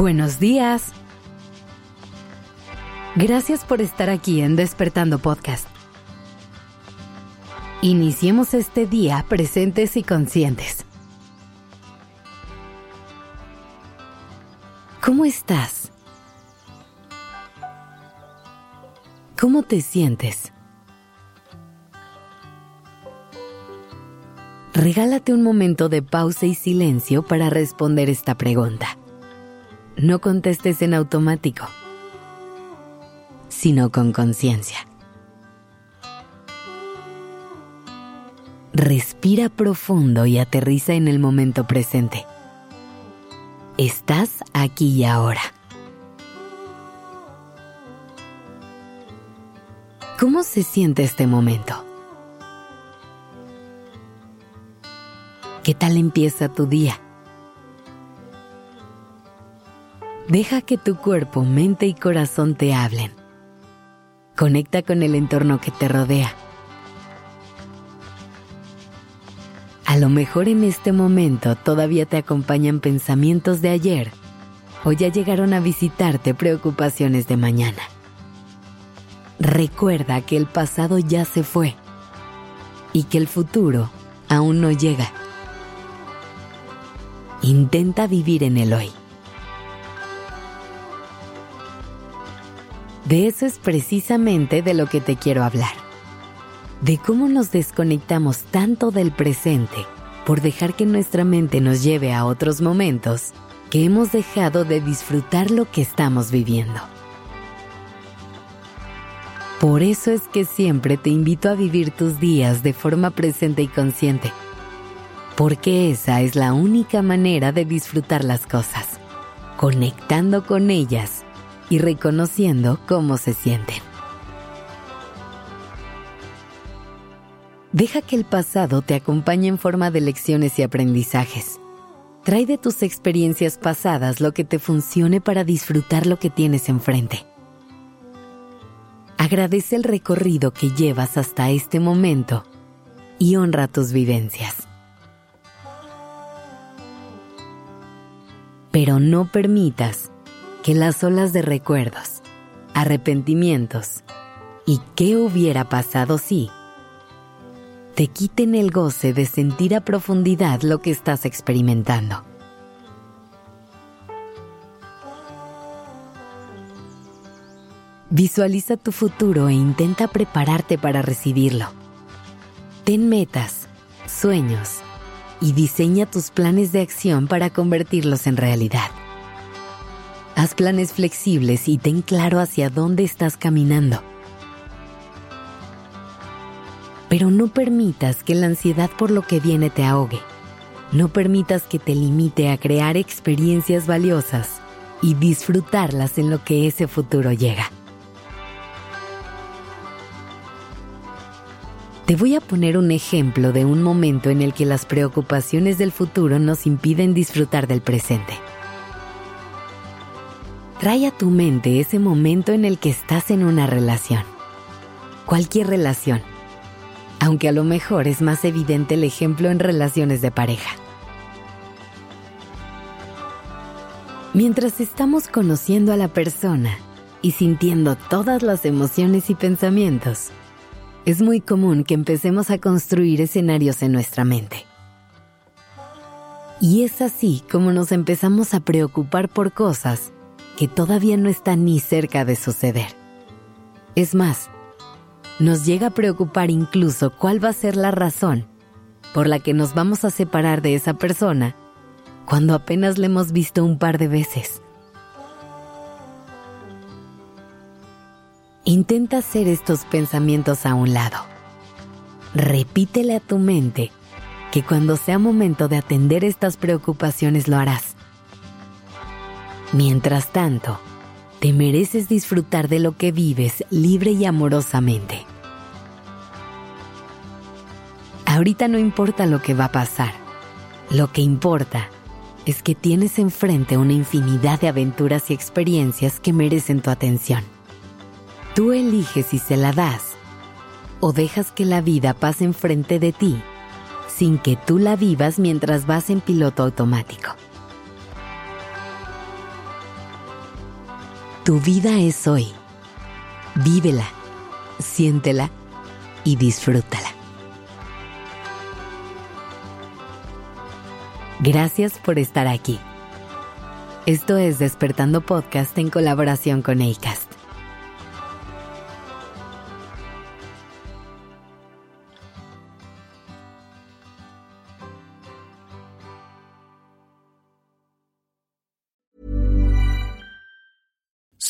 Buenos días. Gracias por estar aquí en Despertando Podcast. Iniciemos este día presentes y conscientes. ¿Cómo estás? ¿Cómo te sientes? Regálate un momento de pausa y silencio para responder esta pregunta no contestes en automático, sino con conciencia. Respira profundo y aterriza en el momento presente. Estás aquí y ahora. ¿Cómo se siente este momento? ¿Qué tal empieza tu día? Deja que tu cuerpo, mente y corazón te hablen. Conecta con el entorno que te rodea. A lo mejor en este momento todavía te acompañan pensamientos de ayer o ya llegaron a visitarte preocupaciones de mañana. Recuerda que el pasado ya se fue y que el futuro aún no llega. Intenta vivir en el hoy. De eso es precisamente de lo que te quiero hablar. De cómo nos desconectamos tanto del presente por dejar que nuestra mente nos lleve a otros momentos que hemos dejado de disfrutar lo que estamos viviendo. Por eso es que siempre te invito a vivir tus días de forma presente y consciente, porque esa es la única manera de disfrutar las cosas, conectando con ellas y reconociendo cómo se sienten. Deja que el pasado te acompañe en forma de lecciones y aprendizajes. Trae de tus experiencias pasadas lo que te funcione para disfrutar lo que tienes enfrente. Agradece el recorrido que llevas hasta este momento y honra tus vivencias. Pero no permitas que las olas de recuerdos, arrepentimientos y qué hubiera pasado si te quiten el goce de sentir a profundidad lo que estás experimentando. Visualiza tu futuro e intenta prepararte para recibirlo. Ten metas, sueños y diseña tus planes de acción para convertirlos en realidad. Haz planes flexibles y ten claro hacia dónde estás caminando. Pero no permitas que la ansiedad por lo que viene te ahogue. No permitas que te limite a crear experiencias valiosas y disfrutarlas en lo que ese futuro llega. Te voy a poner un ejemplo de un momento en el que las preocupaciones del futuro nos impiden disfrutar del presente. Trae a tu mente ese momento en el que estás en una relación. Cualquier relación. Aunque a lo mejor es más evidente el ejemplo en relaciones de pareja. Mientras estamos conociendo a la persona y sintiendo todas las emociones y pensamientos, es muy común que empecemos a construir escenarios en nuestra mente. Y es así como nos empezamos a preocupar por cosas que todavía no está ni cerca de suceder. Es más, nos llega a preocupar incluso cuál va a ser la razón por la que nos vamos a separar de esa persona cuando apenas le hemos visto un par de veces. Intenta hacer estos pensamientos a un lado. Repítele a tu mente que cuando sea momento de atender estas preocupaciones lo harás. Mientras tanto, te mereces disfrutar de lo que vives libre y amorosamente. Ahorita no importa lo que va a pasar. Lo que importa es que tienes enfrente una infinidad de aventuras y experiencias que merecen tu atención. Tú eliges si se la das o dejas que la vida pase enfrente de ti sin que tú la vivas mientras vas en piloto automático. Tu vida es hoy. Vívela, siéntela y disfrútala. Gracias por estar aquí. Esto es Despertando Podcast en colaboración con ACAST.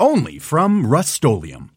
only from Rust-Oleum